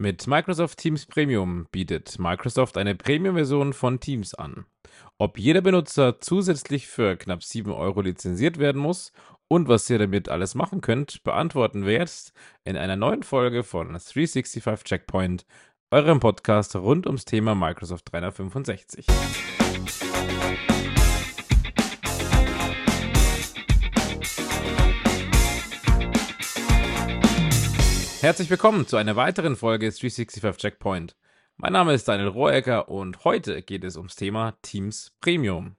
Mit Microsoft Teams Premium bietet Microsoft eine Premium-Version von Teams an. Ob jeder Benutzer zusätzlich für knapp 7 Euro lizenziert werden muss und was ihr damit alles machen könnt, beantworten wir jetzt in einer neuen Folge von 365 Checkpoint, eurem Podcast rund ums Thema Microsoft 365. Herzlich willkommen zu einer weiteren Folge 365 Checkpoint. Mein Name ist Daniel Rohecker und heute geht es ums Thema Teams Premium.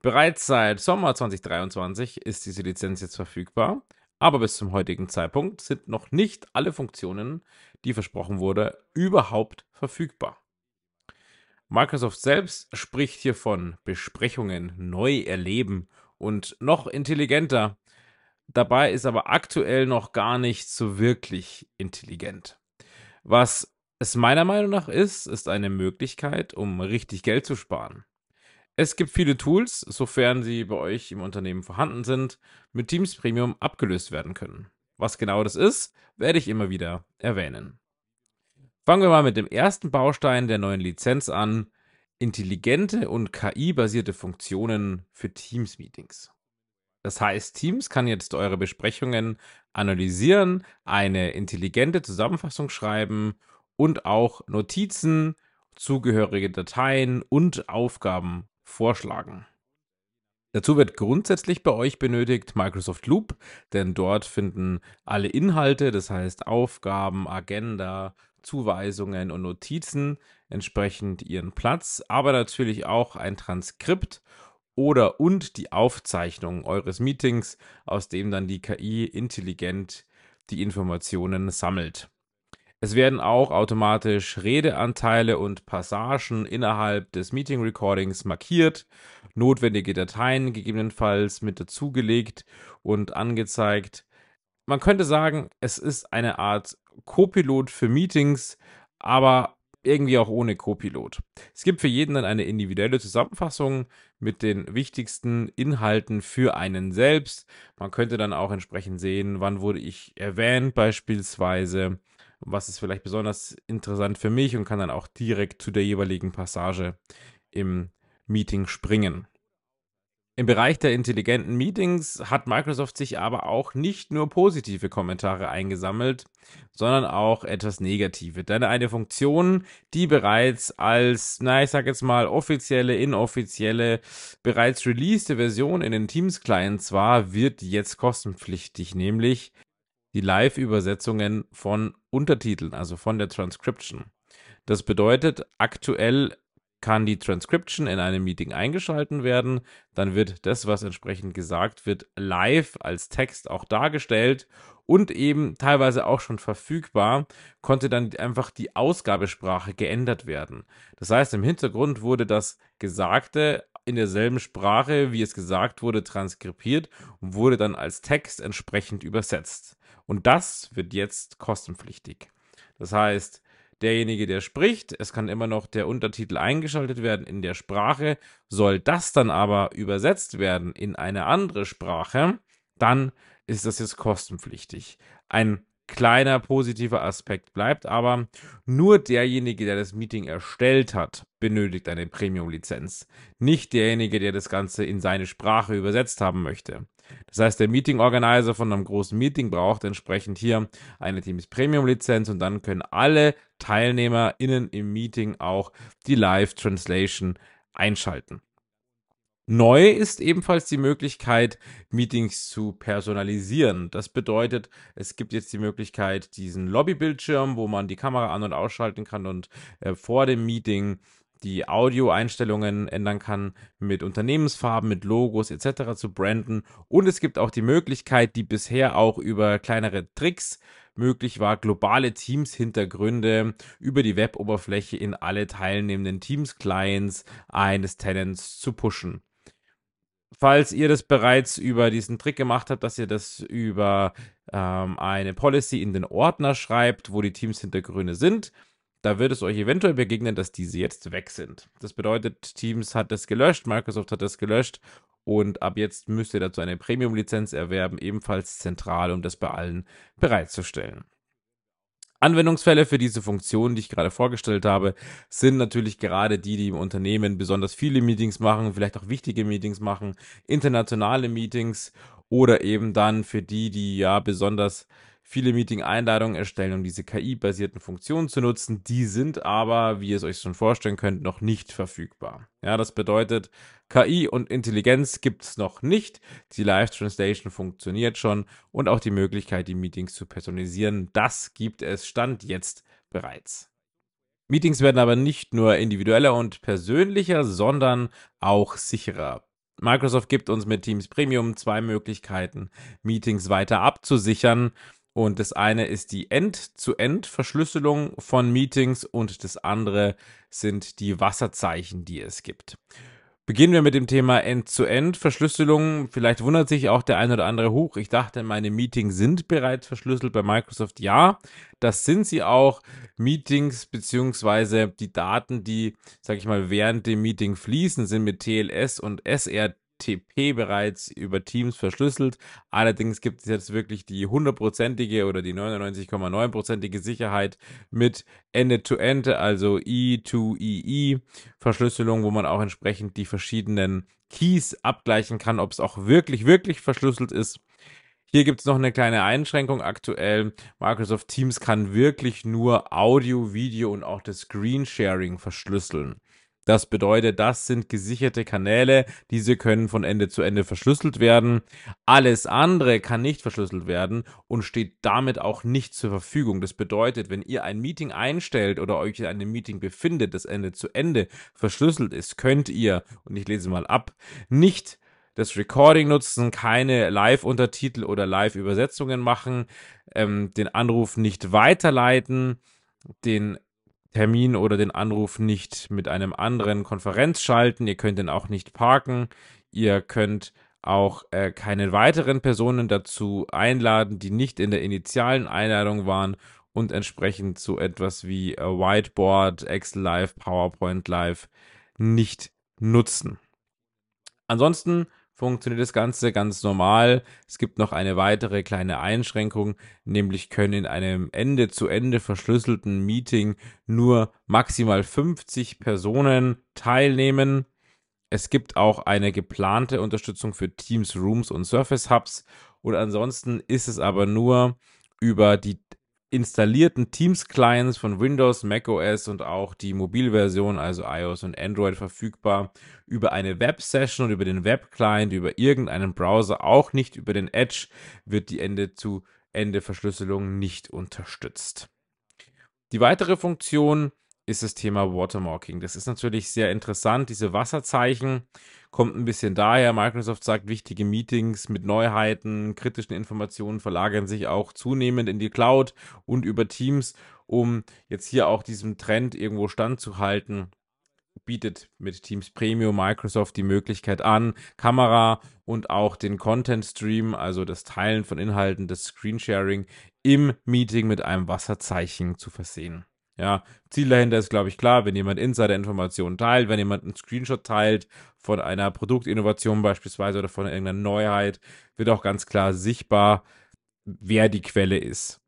Bereits seit Sommer 2023 ist diese Lizenz jetzt verfügbar, aber bis zum heutigen Zeitpunkt sind noch nicht alle Funktionen, die versprochen wurde, überhaupt verfügbar. Microsoft selbst spricht hier von Besprechungen neu erleben und noch intelligenter Dabei ist aber aktuell noch gar nicht so wirklich intelligent. Was es meiner Meinung nach ist, ist eine Möglichkeit, um richtig Geld zu sparen. Es gibt viele Tools, sofern sie bei euch im Unternehmen vorhanden sind, mit Teams Premium abgelöst werden können. Was genau das ist, werde ich immer wieder erwähnen. Fangen wir mal mit dem ersten Baustein der neuen Lizenz an. Intelligente und KI-basierte Funktionen für Teams-Meetings. Das heißt, Teams kann jetzt eure Besprechungen analysieren, eine intelligente Zusammenfassung schreiben und auch Notizen, zugehörige Dateien und Aufgaben vorschlagen. Dazu wird grundsätzlich bei euch benötigt Microsoft Loop, denn dort finden alle Inhalte, das heißt Aufgaben, Agenda, Zuweisungen und Notizen entsprechend ihren Platz, aber natürlich auch ein Transkript oder und die Aufzeichnung eures Meetings, aus dem dann die KI intelligent die Informationen sammelt. Es werden auch automatisch Redeanteile und Passagen innerhalb des Meeting Recordings markiert, notwendige Dateien gegebenenfalls mit dazugelegt und angezeigt. Man könnte sagen, es ist eine Art Copilot für Meetings, aber irgendwie auch ohne Copilot. Es gibt für jeden dann eine individuelle Zusammenfassung mit den wichtigsten Inhalten für einen selbst. Man könnte dann auch entsprechend sehen, wann wurde ich erwähnt beispielsweise, was ist vielleicht besonders interessant für mich und kann dann auch direkt zu der jeweiligen Passage im Meeting springen. Im Bereich der intelligenten Meetings hat Microsoft sich aber auch nicht nur positive Kommentare eingesammelt, sondern auch etwas negative. Denn eine Funktion, die bereits als, na, ich sag jetzt mal, offizielle, inoffizielle, bereits released Version in den Teams-Clients war, wird jetzt kostenpflichtig, nämlich die Live-Übersetzungen von Untertiteln, also von der Transcription. Das bedeutet, aktuell kann die Transcription in einem Meeting eingeschalten werden. Dann wird das, was entsprechend gesagt wird, live als Text auch dargestellt und eben teilweise auch schon verfügbar, konnte dann einfach die Ausgabesprache geändert werden. Das heißt, im Hintergrund wurde das Gesagte in derselben Sprache, wie es gesagt wurde, transkribiert und wurde dann als Text entsprechend übersetzt. Und das wird jetzt kostenpflichtig. Das heißt, derjenige, der spricht. Es kann immer noch der Untertitel eingeschaltet werden in der Sprache. Soll das dann aber übersetzt werden in eine andere Sprache, dann ist das jetzt kostenpflichtig. Ein kleiner positiver Aspekt bleibt aber, nur derjenige, der das Meeting erstellt hat, benötigt eine Premium-Lizenz. Nicht derjenige, der das Ganze in seine Sprache übersetzt haben möchte. Das heißt, der Meeting Organizer von einem großen Meeting braucht entsprechend hier eine Teams Premium Lizenz und dann können alle TeilnehmerInnen im Meeting auch die Live Translation einschalten. Neu ist ebenfalls die Möglichkeit, Meetings zu personalisieren. Das bedeutet, es gibt jetzt die Möglichkeit, diesen Lobbybildschirm, wo man die Kamera an- und ausschalten kann und äh, vor dem Meeting die Audioeinstellungen ändern kann, mit Unternehmensfarben, mit Logos etc. zu branden. Und es gibt auch die Möglichkeit, die bisher auch über kleinere Tricks möglich war, globale Teams-Hintergründe über die Web-Oberfläche in alle teilnehmenden Teams-Clients eines Tenants zu pushen. Falls ihr das bereits über diesen Trick gemacht habt, dass ihr das über ähm, eine Policy in den Ordner schreibt, wo die Teams-Hintergründe sind, da wird es euch eventuell begegnen, dass diese jetzt weg sind. Das bedeutet, Teams hat das gelöscht, Microsoft hat das gelöscht und ab jetzt müsst ihr dazu eine Premium-Lizenz erwerben, ebenfalls zentral, um das bei allen bereitzustellen. Anwendungsfälle für diese Funktion, die ich gerade vorgestellt habe, sind natürlich gerade die, die im Unternehmen besonders viele Meetings machen, vielleicht auch wichtige Meetings machen, internationale Meetings oder eben dann für die, die ja besonders viele Meeting-Einladungen erstellen, um diese KI-basierten Funktionen zu nutzen. Die sind aber, wie ihr es euch schon vorstellen könnt, noch nicht verfügbar. Ja, das bedeutet, KI und Intelligenz gibt es noch nicht. Die Live Translation funktioniert schon und auch die Möglichkeit, die Meetings zu personalisieren, das gibt es Stand jetzt bereits. Meetings werden aber nicht nur individueller und persönlicher, sondern auch sicherer. Microsoft gibt uns mit Teams Premium zwei Möglichkeiten, Meetings weiter abzusichern und das eine ist die End-zu-End-Verschlüsselung von Meetings und das andere sind die Wasserzeichen, die es gibt. Beginnen wir mit dem Thema End-zu-End-Verschlüsselung. Vielleicht wundert sich auch der ein oder andere hoch. Ich dachte, meine Meetings sind bereits verschlüsselt bei Microsoft. Ja, das sind sie auch. Meetings beziehungsweise die Daten, die, sag ich mal, während dem Meeting fließen, sind mit TLS und SRT TP bereits über Teams verschlüsselt. Allerdings gibt es jetzt wirklich die hundertprozentige oder die 99,9%ige Sicherheit mit End-to-End, also E2EE Verschlüsselung, wo man auch entsprechend die verschiedenen Keys abgleichen kann, ob es auch wirklich, wirklich verschlüsselt ist. Hier gibt es noch eine kleine Einschränkung aktuell. Microsoft Teams kann wirklich nur Audio, Video und auch das Screen Sharing verschlüsseln. Das bedeutet, das sind gesicherte Kanäle, diese können von Ende zu Ende verschlüsselt werden. Alles andere kann nicht verschlüsselt werden und steht damit auch nicht zur Verfügung. Das bedeutet, wenn ihr ein Meeting einstellt oder euch in einem Meeting befindet, das Ende zu Ende verschlüsselt ist, könnt ihr, und ich lese mal ab, nicht das Recording nutzen, keine Live-Untertitel oder Live-Übersetzungen machen, ähm, den Anruf nicht weiterleiten, den Termin oder den Anruf nicht mit einem anderen Konferenz schalten. Ihr könnt den auch nicht parken. Ihr könnt auch äh, keine weiteren Personen dazu einladen, die nicht in der initialen Einladung waren und entsprechend so etwas wie äh, Whiteboard, Excel Live, PowerPoint Live nicht nutzen. Ansonsten funktioniert das Ganze ganz normal. Es gibt noch eine weitere kleine Einschränkung, nämlich können in einem Ende zu Ende verschlüsselten Meeting nur maximal 50 Personen teilnehmen. Es gibt auch eine geplante Unterstützung für Teams, Rooms und Surface Hubs und ansonsten ist es aber nur über die installierten Teams-Clients von Windows, macOS und auch die Mobilversion, also iOS und Android, verfügbar über eine Web-Session und über den Web-Client, über irgendeinen Browser, auch nicht über den Edge, wird die Ende-zu-Ende-Verschlüsselung nicht unterstützt. Die weitere Funktion ist das Thema Watermarking. Das ist natürlich sehr interessant. Diese Wasserzeichen kommt ein bisschen daher. Microsoft sagt, wichtige Meetings mit Neuheiten, kritischen Informationen verlagern sich auch zunehmend in die Cloud und über Teams, um jetzt hier auch diesem Trend irgendwo standzuhalten bietet mit Teams Premium Microsoft die Möglichkeit an, Kamera und auch den Content Stream, also das Teilen von Inhalten, das Screensharing im Meeting mit einem Wasserzeichen zu versehen. Ja, Ziel dahinter ist, glaube ich, klar, wenn jemand Insider-Informationen teilt, wenn jemand einen Screenshot teilt von einer Produktinnovation beispielsweise oder von irgendeiner Neuheit, wird auch ganz klar sichtbar, wer die Quelle ist.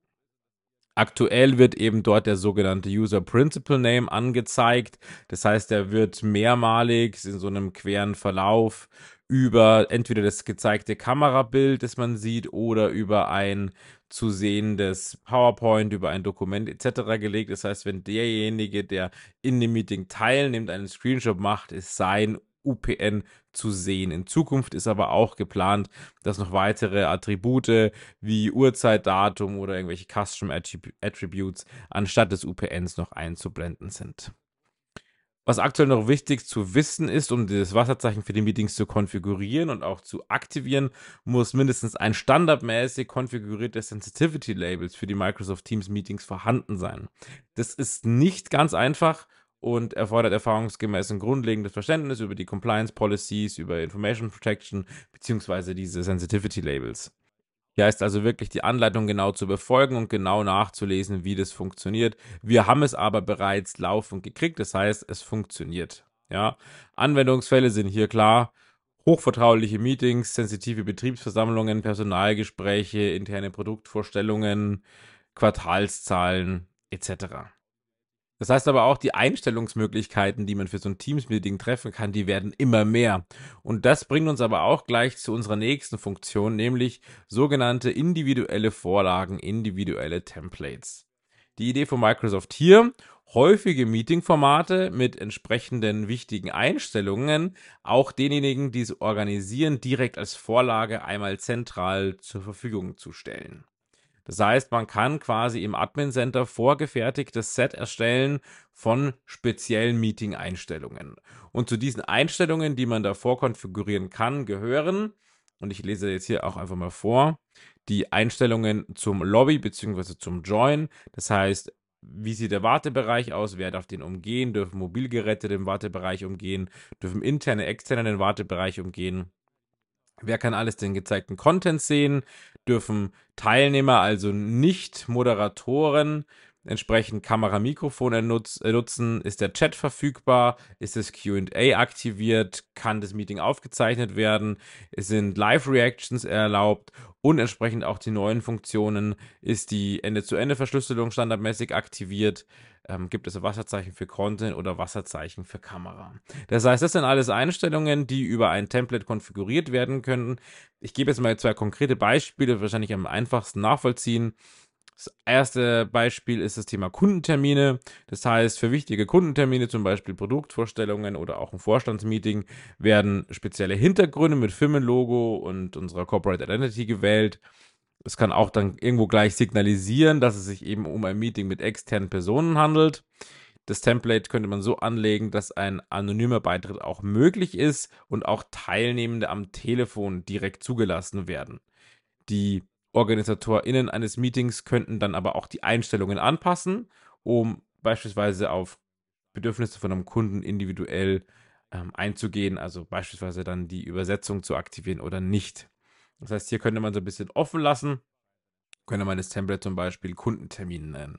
Aktuell wird eben dort der sogenannte User Principal Name angezeigt. Das heißt, er wird mehrmalig in so einem queren Verlauf über entweder das gezeigte Kamerabild, das man sieht, oder über ein zu sehendes PowerPoint, über ein Dokument etc. gelegt. Das heißt, wenn derjenige, der in dem Meeting teilnimmt, einen Screenshot macht, ist sein UPN zu sehen. In Zukunft ist aber auch geplant, dass noch weitere Attribute wie Uhrzeitdatum oder irgendwelche Custom Attributes anstatt des UPNs noch einzublenden sind. Was aktuell noch wichtig zu wissen ist, um das Wasserzeichen für die Meetings zu konfigurieren und auch zu aktivieren, muss mindestens ein standardmäßig konfiguriertes Sensitivity Labels für die Microsoft Teams Meetings vorhanden sein. Das ist nicht ganz einfach und erfordert erfahrungsgemäß ein grundlegendes Verständnis über die Compliance Policies, über Information Protection beziehungsweise diese Sensitivity Labels. Hier heißt also wirklich die Anleitung genau zu befolgen und genau nachzulesen, wie das funktioniert. Wir haben es aber bereits laufend gekriegt, das heißt, es funktioniert. Ja, Anwendungsfälle sind hier klar. Hochvertrauliche Meetings, sensitive Betriebsversammlungen, Personalgespräche, interne Produktvorstellungen, Quartalszahlen etc. Das heißt aber auch, die Einstellungsmöglichkeiten, die man für so ein Teams-Meeting treffen kann, die werden immer mehr. Und das bringt uns aber auch gleich zu unserer nächsten Funktion, nämlich sogenannte individuelle Vorlagen, individuelle Templates. Die Idee von Microsoft hier, häufige Meeting-Formate mit entsprechenden wichtigen Einstellungen, auch denjenigen, die sie organisieren, direkt als Vorlage einmal zentral zur Verfügung zu stellen. Das heißt, man kann quasi im Admin Center vorgefertigtes Set erstellen von speziellen Meeting-Einstellungen. Und zu diesen Einstellungen, die man da vorkonfigurieren kann, gehören, und ich lese jetzt hier auch einfach mal vor, die Einstellungen zum Lobby bzw. zum Join. Das heißt, wie sieht der Wartebereich aus? Wer darf den umgehen? Dürfen Mobilgeräte den Wartebereich umgehen? Dürfen interne, externe den Wartebereich umgehen? Wer kann alles den gezeigten Content sehen? Dürfen Teilnehmer, also nicht Moderatoren, entsprechend Kamera-Mikrofone nutz, äh, nutzen? Ist der Chat verfügbar? Ist das QA aktiviert? Kann das Meeting aufgezeichnet werden? Sind Live-Reactions erlaubt? Und entsprechend auch die neuen Funktionen. Ist die Ende-zu-Ende-Verschlüsselung standardmäßig aktiviert? ähm, gibt es Wasserzeichen für Content oder Wasserzeichen für Kamera. Das heißt, das sind alles Einstellungen, die über ein Template konfiguriert werden können. Ich gebe jetzt mal zwei konkrete Beispiele, wahrscheinlich am einfachsten nachvollziehen. Das erste Beispiel ist das Thema Kundentermine. Das heißt, für wichtige Kundentermine, zum Beispiel Produktvorstellungen oder auch ein Vorstandsmeeting, werden spezielle Hintergründe mit Firmenlogo und unserer Corporate Identity gewählt. Es kann auch dann irgendwo gleich signalisieren, dass es sich eben um ein Meeting mit externen Personen handelt. Das Template könnte man so anlegen, dass ein anonymer Beitritt auch möglich ist und auch Teilnehmende am Telefon direkt zugelassen werden. Die OrganisatorInnen eines Meetings könnten dann aber auch die Einstellungen anpassen, um beispielsweise auf Bedürfnisse von einem Kunden individuell ähm, einzugehen, also beispielsweise dann die Übersetzung zu aktivieren oder nicht. Das heißt, hier könnte man so ein bisschen offen lassen. Könnte man das Template zum Beispiel Kundentermin nennen.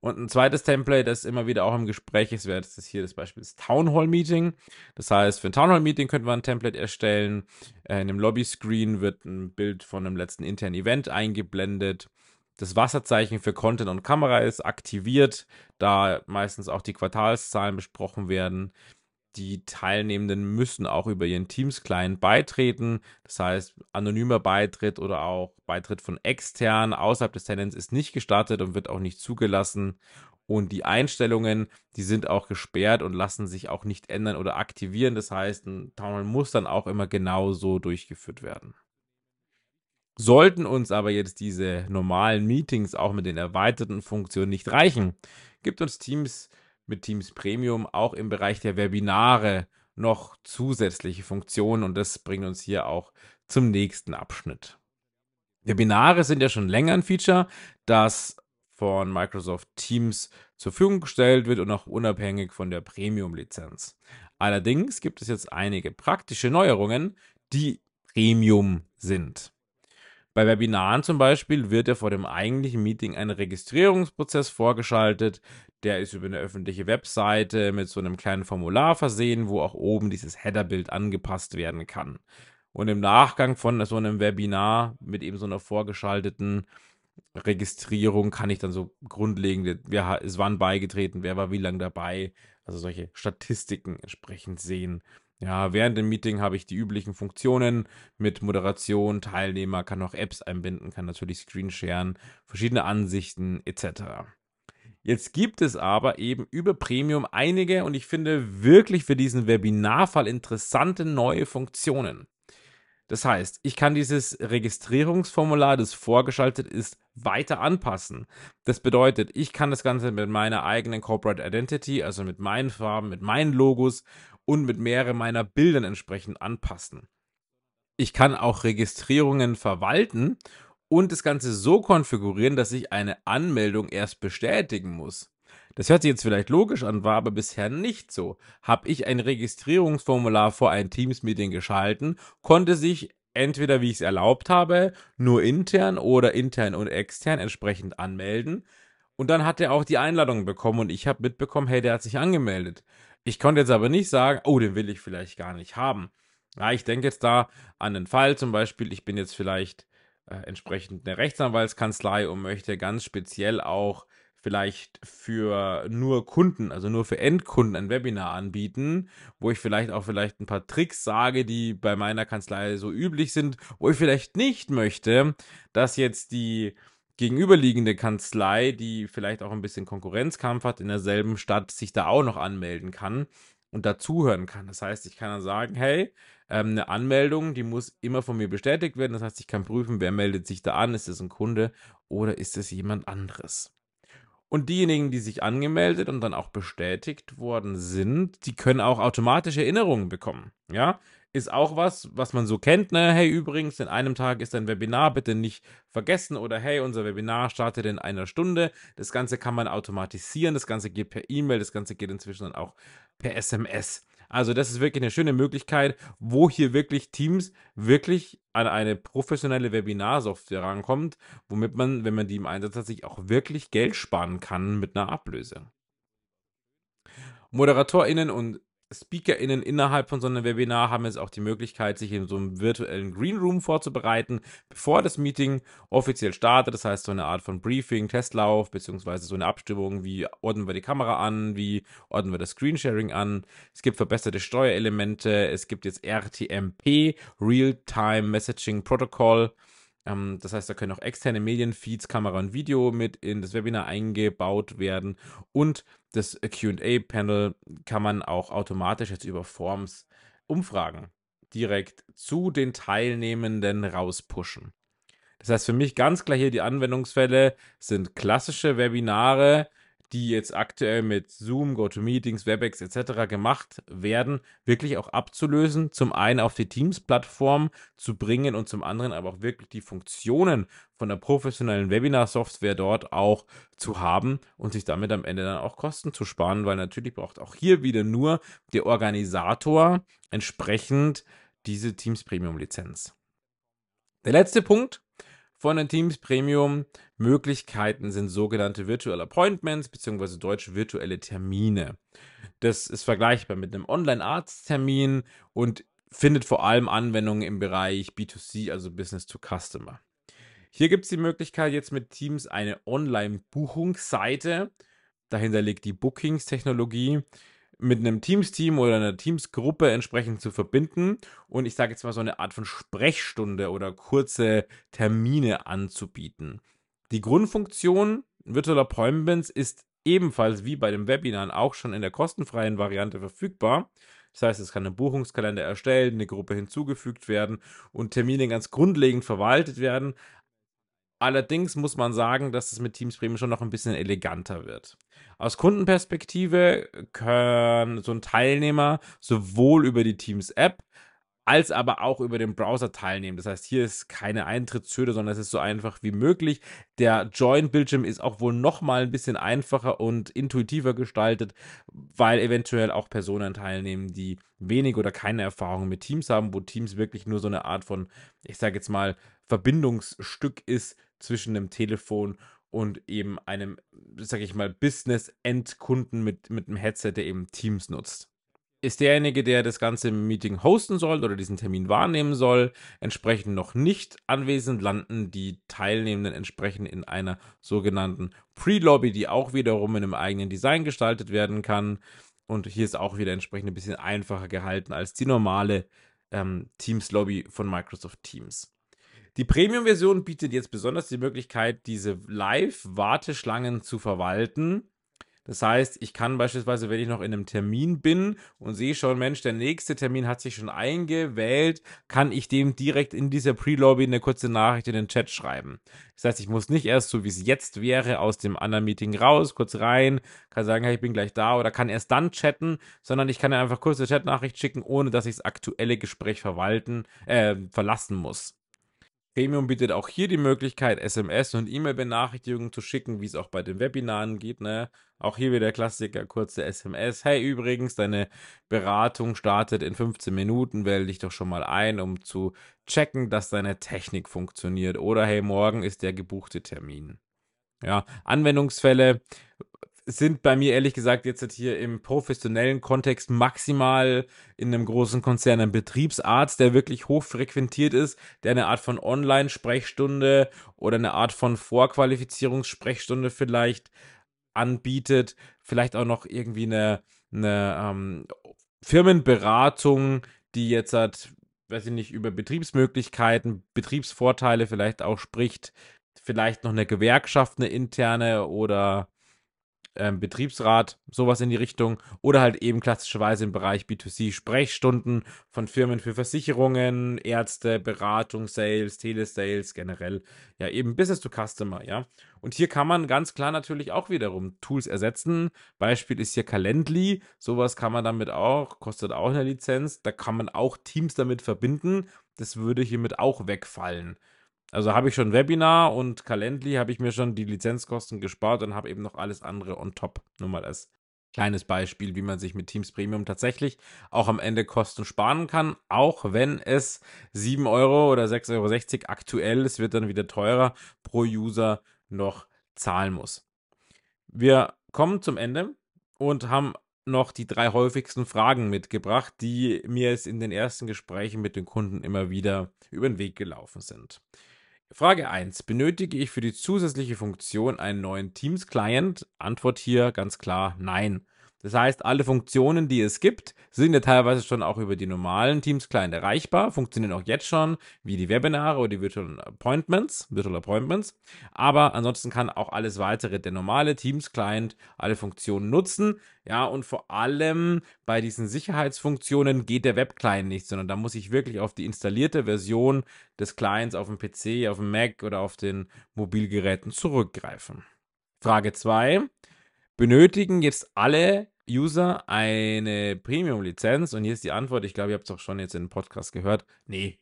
Und ein zweites Template, das immer wieder auch im Gespräch ist, wäre das hier das Beispiel des Town Hall Meeting. Das heißt, für ein Town Hall Meeting könnte man ein Template erstellen. Äh, in dem Lobby Screen wird ein Bild von einem letzten internen Event eingeblendet. Das Wasserzeichen für Content und Kamera ist aktiviert, da meistens auch die Quartalszahlen besprochen werden die Teilnehmenden müssen auch über ihren Teams-Client beitreten. Das heißt, anonymer Beitritt oder auch Beitritt von extern außerhalb des Tenants ist nicht gestattet und wird auch nicht zugelassen. Und die Einstellungen, die sind auch gesperrt und lassen sich auch nicht ändern oder aktivieren. Das heißt, ein Townhall muss dann auch immer genau so durchgeführt werden. Sollten uns aber jetzt diese normalen Meetings auch mit den erweiterten Funktionen nicht reichen, gibt uns Teams mit Teams Premium auch im Bereich der Webinare noch zusätzliche Funktionen und das bringt uns hier auch zum nächsten Abschnitt. Webinare sind ja schon länger ein Feature, das von Microsoft Teams zur Verfügung gestellt wird und auch unabhängig von der Premium-Lizenz. Allerdings gibt es jetzt einige praktische Neuerungen, die Premium sind. Bei Webinaren zum Beispiel wird ja vor dem eigentlichen Meeting ein Registrierungsprozess vorgeschaltet. Der ist über eine öffentliche Webseite mit so einem kleinen Formular versehen, wo auch oben dieses Headerbild angepasst werden kann. Und im Nachgang von so einem Webinar mit eben so einer vorgeschalteten Registrierung kann ich dann so grundlegende, wer ist wann beigetreten, wer war wie lange dabei, also solche Statistiken entsprechend sehen. Ja, während dem Meeting habe ich die üblichen Funktionen mit Moderation, Teilnehmer, kann auch Apps einbinden, kann natürlich Screensharen, verschiedene Ansichten etc. Jetzt gibt es aber eben über Premium einige und ich finde wirklich für diesen Webinarfall interessante neue Funktionen. Das heißt, ich kann dieses Registrierungsformular, das vorgeschaltet ist, weiter anpassen. Das bedeutet, ich kann das Ganze mit meiner eigenen Corporate Identity, also mit meinen Farben, mit meinen Logos und mit mehreren meiner Bildern entsprechend anpassen. Ich kann auch Registrierungen verwalten und das Ganze so konfigurieren, dass ich eine Anmeldung erst bestätigen muss. Das hört sich jetzt vielleicht logisch an, war aber bisher nicht so. Habe ich ein Registrierungsformular vor ein Teams-Meeting geschalten, konnte sich entweder, wie ich es erlaubt habe, nur intern oder intern und extern entsprechend anmelden. Und dann hat er auch die Einladung bekommen und ich habe mitbekommen, hey, der hat sich angemeldet. Ich konnte jetzt aber nicht sagen, oh, den will ich vielleicht gar nicht haben. Ja, ich denke jetzt da an den Fall zum Beispiel, ich bin jetzt vielleicht äh, entsprechend eine Rechtsanwaltskanzlei und möchte ganz speziell auch vielleicht für nur Kunden, also nur für Endkunden ein Webinar anbieten, wo ich vielleicht auch vielleicht ein paar Tricks sage, die bei meiner Kanzlei so üblich sind, wo ich vielleicht nicht möchte, dass jetzt die gegenüberliegende Kanzlei, die vielleicht auch ein bisschen Konkurrenzkampf hat in derselben Stadt, sich da auch noch anmelden kann und dazuhören kann. Das heißt, ich kann dann sagen, hey, ähm, eine Anmeldung, die muss immer von mir bestätigt werden. Das heißt, ich kann prüfen, wer meldet sich da an. Ist es ein Kunde oder ist es jemand anderes? Und diejenigen, die sich angemeldet und dann auch bestätigt worden sind, die können auch automatische Erinnerungen bekommen. Ja, ist auch was, was man so kennt. Ne? Hey, übrigens, in einem Tag ist ein Webinar, bitte nicht vergessen. Oder hey, unser Webinar startet in einer Stunde. Das Ganze kann man automatisieren. Das Ganze geht per E-Mail. Das Ganze geht inzwischen dann auch per SMS. Also das ist wirklich eine schöne Möglichkeit, wo hier wirklich Teams wirklich an eine professionelle Webinarsoftware rankommt, womit man, wenn man die im Einsatz hat, sich auch wirklich Geld sparen kann mit einer Ablöse. ModeratorInnen und SpeakerInnen innerhalb von so einem Webinar haben jetzt auch die Möglichkeit, sich in so einem virtuellen Green Room vorzubereiten, bevor das Meeting offiziell startet. Das heißt, so eine Art von Briefing, Testlauf, beziehungsweise so eine Abstimmung, wie ordnen wir die Kamera an, wie ordnen wir das Screensharing an. Es gibt verbesserte Steuerelemente, es gibt jetzt RTMP, Real-Time Messaging Protocol. Ähm, das heißt, da können auch externe Medienfeeds, Kamera und Video mit in das Webinar eingebaut werden. Und das QA-Panel kann man auch automatisch jetzt über Forms Umfragen direkt zu den Teilnehmenden rauspushen. Das heißt, für mich ganz klar hier die Anwendungsfälle sind klassische Webinare, die jetzt aktuell mit Zoom, GoToMeetings, WebEx etc. gemacht werden, wirklich auch abzulösen. Zum einen auf die Teams-Plattform zu bringen und zum anderen aber auch wirklich die Funktionen von der professionellen Webinar-Software dort auch zu haben und sich damit am Ende dann auch Kosten zu sparen, weil natürlich braucht auch hier wieder nur der Organisator entsprechend diese Teams Premium-Lizenz. Der letzte Punkt von den Teams Premium Möglichkeiten sind sogenannte Virtual Appointments bzw. deutsche virtuelle Termine. Das ist vergleichbar mit einem Online-Arzttermin und findet vor allem Anwendungen im Bereich B2C, also Business to Customer. Hier gibt es die Möglichkeit, jetzt mit Teams eine Online-Buchungsseite, dahinter liegt die Bookings-Technologie, mit einem Teams-Team oder einer Teams-Gruppe entsprechend zu verbinden und ich sage jetzt mal so eine Art von Sprechstunde oder kurze Termine anzubieten. Die Grundfunktion virtueller Appointments ist ebenfalls wie bei den Webinaren auch schon in der kostenfreien Variante verfügbar. Das heißt, es kann ein Buchungskalender erstellen, eine Gruppe hinzugefügt werden und Termine ganz grundlegend verwaltet werden. Allerdings muss man sagen, dass es mit Teams Premium schon noch ein bisschen eleganter wird. Aus Kundenperspektive können so ein Teilnehmer sowohl über die Teams App als aber auch über den Browser teilnehmen. Das heißt, hier ist keine Eintrittshürde, sondern es ist so einfach wie möglich. Der Join-Bildschirm ist auch wohl nochmal ein bisschen einfacher und intuitiver gestaltet, weil eventuell auch Personen teilnehmen, die wenig oder keine Erfahrung mit Teams haben, wo Teams wirklich nur so eine Art von, ich sage jetzt mal, Verbindungsstück ist zwischen dem Telefon und eben einem, sage ich mal, Business-Endkunden mit, mit einem Headset, der eben Teams nutzt. Ist derjenige, der das ganze Meeting hosten soll oder diesen Termin wahrnehmen soll, entsprechend noch nicht anwesend, landen die Teilnehmenden entsprechend in einer sogenannten Pre-Lobby, die auch wiederum in einem eigenen Design gestaltet werden kann. Und hier ist auch wieder entsprechend ein bisschen einfacher gehalten als die normale ähm, Teams-Lobby von Microsoft Teams. Die Premium-Version bietet jetzt besonders die Möglichkeit, diese Live-Warteschlangen zu verwalten. Das heißt, ich kann beispielsweise, wenn ich noch in einem Termin bin und sehe schon, Mensch, der nächste Termin hat sich schon eingewählt, kann ich dem direkt in dieser Pre-Lobby eine kurze Nachricht in den Chat schreiben. Das heißt, ich muss nicht erst so, wie es jetzt wäre, aus dem anderen Meeting raus, kurz rein, kann sagen, hey, ich bin gleich da oder kann erst dann chatten, sondern ich kann einfach kurze Chatnachricht schicken, ohne dass ich das aktuelle Gespräch verwalten, äh, verlassen muss. Premium bietet auch hier die Möglichkeit, SMS und E-Mail-Benachrichtigungen zu schicken, wie es auch bei den Webinaren geht. Ne? Auch hier wieder der Klassiker, kurze SMS. Hey, übrigens, deine Beratung startet in 15 Minuten. Wähle dich doch schon mal ein, um zu checken, dass deine Technik funktioniert. Oder hey, morgen ist der gebuchte Termin. Ja, Anwendungsfälle sind bei mir ehrlich gesagt jetzt hier im professionellen Kontext maximal in einem großen Konzern ein Betriebsarzt, der wirklich hoch frequentiert ist, der eine Art von Online-Sprechstunde oder eine Art von Vorqualifizierungssprechstunde vielleicht anbietet, vielleicht auch noch irgendwie eine, eine ähm, Firmenberatung, die jetzt hat, weiß ich nicht, über Betriebsmöglichkeiten, Betriebsvorteile vielleicht auch spricht, vielleicht noch eine Gewerkschaft, eine interne oder ähm, Betriebsrat, sowas in die Richtung. Oder halt eben klassischerweise im Bereich B2C Sprechstunden von Firmen für Versicherungen, Ärzte, Beratung, Sales, Telesales, generell. Ja, eben Business to Customer, ja. Und hier kann man ganz klar natürlich auch wiederum Tools ersetzen. Beispiel ist hier Calendly. Sowas kann man damit auch, kostet auch eine Lizenz. Da kann man auch Teams damit verbinden. Das würde hiermit auch wegfallen. Also habe ich schon Webinar und Calendly, habe ich mir schon die Lizenzkosten gespart und habe eben noch alles andere on top. Nur mal als kleines Beispiel, wie man sich mit Teams Premium tatsächlich auch am Ende Kosten sparen kann, auch wenn es 7 Euro oder 6,60 Euro aktuell, es wird dann wieder teurer, pro User noch zahlen muss. Wir kommen zum Ende und haben noch die drei häufigsten Fragen mitgebracht, die mir jetzt in den ersten Gesprächen mit den Kunden immer wieder über den Weg gelaufen sind. Frage 1. Benötige ich für die zusätzliche Funktion einen neuen Teams-Client? Antwort hier ganz klar nein. Das heißt, alle Funktionen, die es gibt, sind ja teilweise schon auch über die normalen Teams Client erreichbar, funktionieren auch jetzt schon, wie die Webinare oder die Virtual Appointments, Virtual Appointments. Aber ansonsten kann auch alles weitere, der normale Teams Client, alle Funktionen nutzen. Ja, und vor allem bei diesen Sicherheitsfunktionen geht der Web Client nicht, sondern da muss ich wirklich auf die installierte Version des Clients auf dem PC, auf dem Mac oder auf den Mobilgeräten zurückgreifen. Frage 2 benötigen jetzt alle User eine Premium-Lizenz? Und hier ist die Antwort, ich glaube, ihr habt es auch schon jetzt in dem Podcast gehört. Nee,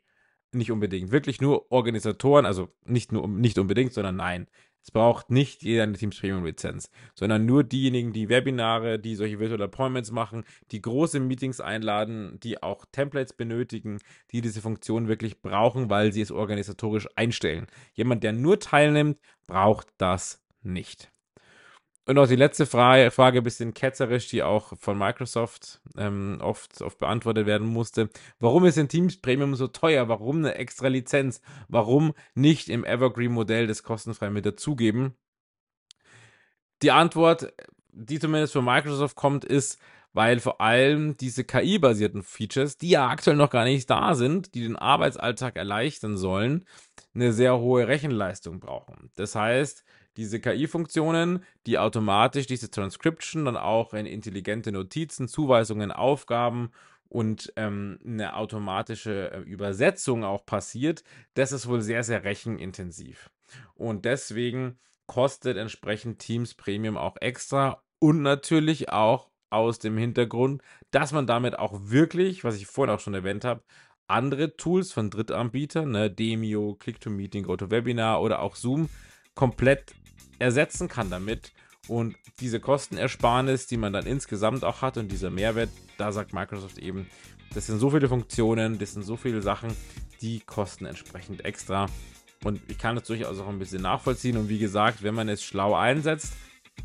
nicht unbedingt. Wirklich nur Organisatoren, also nicht nur nicht unbedingt, sondern nein. Es braucht nicht jeder eine Teams Premium Lizenz, sondern nur diejenigen, die Webinare, die solche Virtual Appointments machen, die große Meetings einladen, die auch Templates benötigen, die diese Funktion wirklich brauchen, weil sie es organisatorisch einstellen. Jemand, der nur teilnimmt, braucht das nicht. Und auch die letzte Frage, Frage ein bisschen ketzerisch, die auch von Microsoft ähm, oft, oft beantwortet werden musste. Warum ist ein Teams Premium so teuer? Warum eine extra Lizenz? Warum nicht im Evergreen-Modell das kostenfrei mit dazugeben? Die Antwort, die zumindest von Microsoft kommt, ist, weil vor allem diese KI-basierten Features, die ja aktuell noch gar nicht da sind, die den Arbeitsalltag erleichtern sollen, eine sehr hohe Rechenleistung brauchen. Das heißt, diese KI-Funktionen, die automatisch diese Transcription dann auch in intelligente Notizen, Zuweisungen, Aufgaben und ähm, eine automatische äh, Übersetzung auch passiert, das ist wohl sehr, sehr rechenintensiv. Und deswegen kostet entsprechend Teams Premium auch extra und natürlich auch aus dem Hintergrund, dass man damit auch wirklich, was ich vorhin auch schon erwähnt habe, andere Tools von Drittanbietern, ne, Demio, Click-to-Meeting, GoToWebinar oder auch Zoom, komplett ersetzen kann damit. Und diese Kostenersparnis, die man dann insgesamt auch hat und dieser Mehrwert, da sagt Microsoft eben, das sind so viele Funktionen, das sind so viele Sachen, die kosten entsprechend extra. Und ich kann das durchaus auch ein bisschen nachvollziehen. Und wie gesagt, wenn man es schlau einsetzt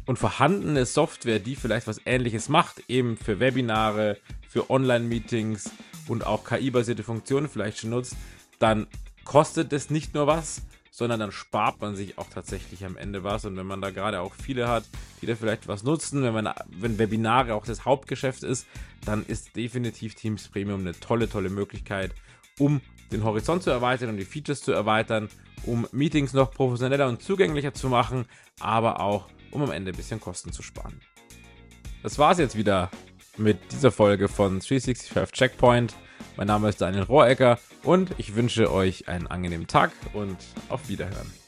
und vorhandene Software, die vielleicht was ähnliches macht, eben für Webinare, für Online-Meetings und auch KI-basierte Funktionen vielleicht schon nutzt, dann kostet es nicht nur was, sondern dann spart man sich auch tatsächlich am Ende was. Und wenn man da gerade auch viele hat, die da vielleicht was nutzen, wenn man, wenn Webinare auch das Hauptgeschäft ist, dann ist definitiv Teams Premium eine tolle, tolle Möglichkeit, um den Horizont zu erweitern, um die Features zu erweitern, um Meetings noch professioneller und zugänglicher zu machen, aber auch um am Ende ein bisschen Kosten zu sparen. Das war es jetzt wieder mit dieser Folge von 365 Checkpoint. Mein Name ist Daniel Rohrecker und ich wünsche euch einen angenehmen Tag und auf Wiederhören.